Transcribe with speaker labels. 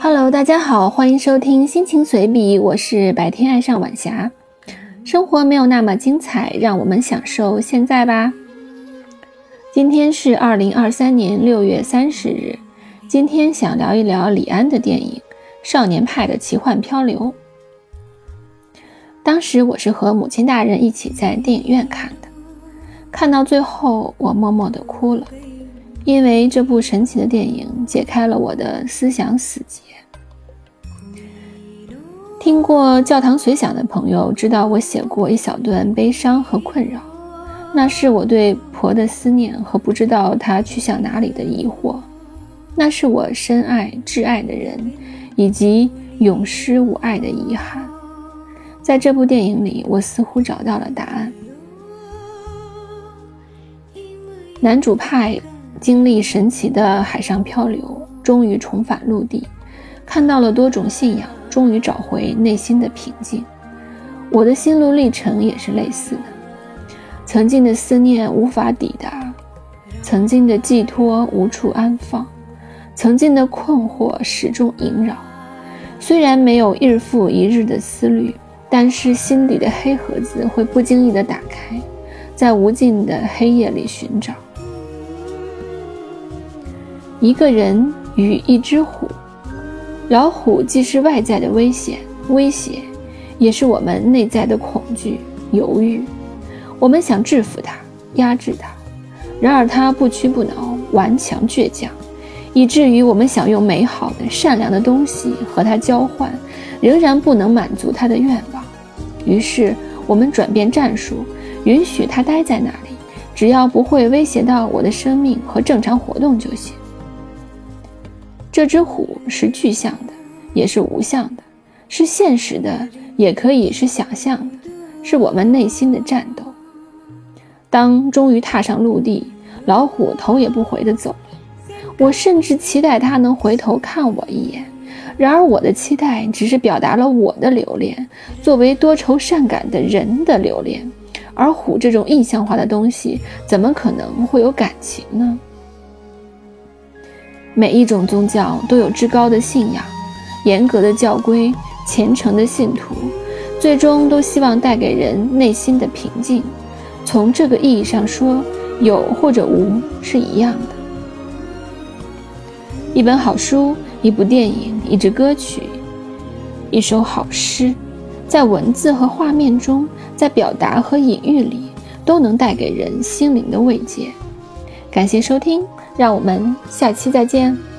Speaker 1: Hello，大家好，欢迎收听心情随笔，我是白天爱上晚霞。生活没有那么精彩，让我们享受现在吧。今天是二零二三年六月三十日，今天想聊一聊李安的电影《少年派的奇幻漂流》。当时我是和母亲大人一起在电影院看的，看到最后我默默的哭了，因为这部神奇的电影解开了我的思想死结。听过《教堂随想》的朋友知道，我写过一小段悲伤和困扰，那是我对婆的思念和不知道她去向哪里的疑惑，那是我深爱挚爱的人以及永失吾爱的遗憾。在这部电影里，我似乎找到了答案。男主派经历神奇的海上漂流，终于重返陆地，看到了多种信仰。终于找回内心的平静，我的心路历程也是类似的。曾经的思念无法抵达，曾经的寄托无处安放，曾经的困惑始终萦绕。虽然没有日复一日的思虑，但是心底的黑盒子会不经意的打开，在无尽的黑夜里寻找一个人与一只虎。老虎既是外在的危险威胁，也是我们内在的恐惧犹豫。我们想制服它，压制它，然而它不屈不挠，顽强倔强，以至于我们想用美好的、善良的东西和它交换，仍然不能满足它的愿望。于是我们转变战术，允许它待在那里，只要不会威胁到我的生命和正常活动就行。这只虎是具象的，也是无相的，是现实的，也可以是想象的，是我们内心的战斗。当终于踏上陆地，老虎头也不回地走了。我甚至期待它能回头看我一眼，然而我的期待只是表达了我的留恋，作为多愁善感的人的留恋。而虎这种意象化的东西，怎么可能会有感情呢？每一种宗教都有至高的信仰，严格的教规，虔诚的信徒，最终都希望带给人内心的平静。从这个意义上说，有或者无是一样的。一本好书，一部电影，一支歌曲，一首好诗，在文字和画面中，在表达和隐喻里，都能带给人心灵的慰藉。感谢收听。让我们下期再见。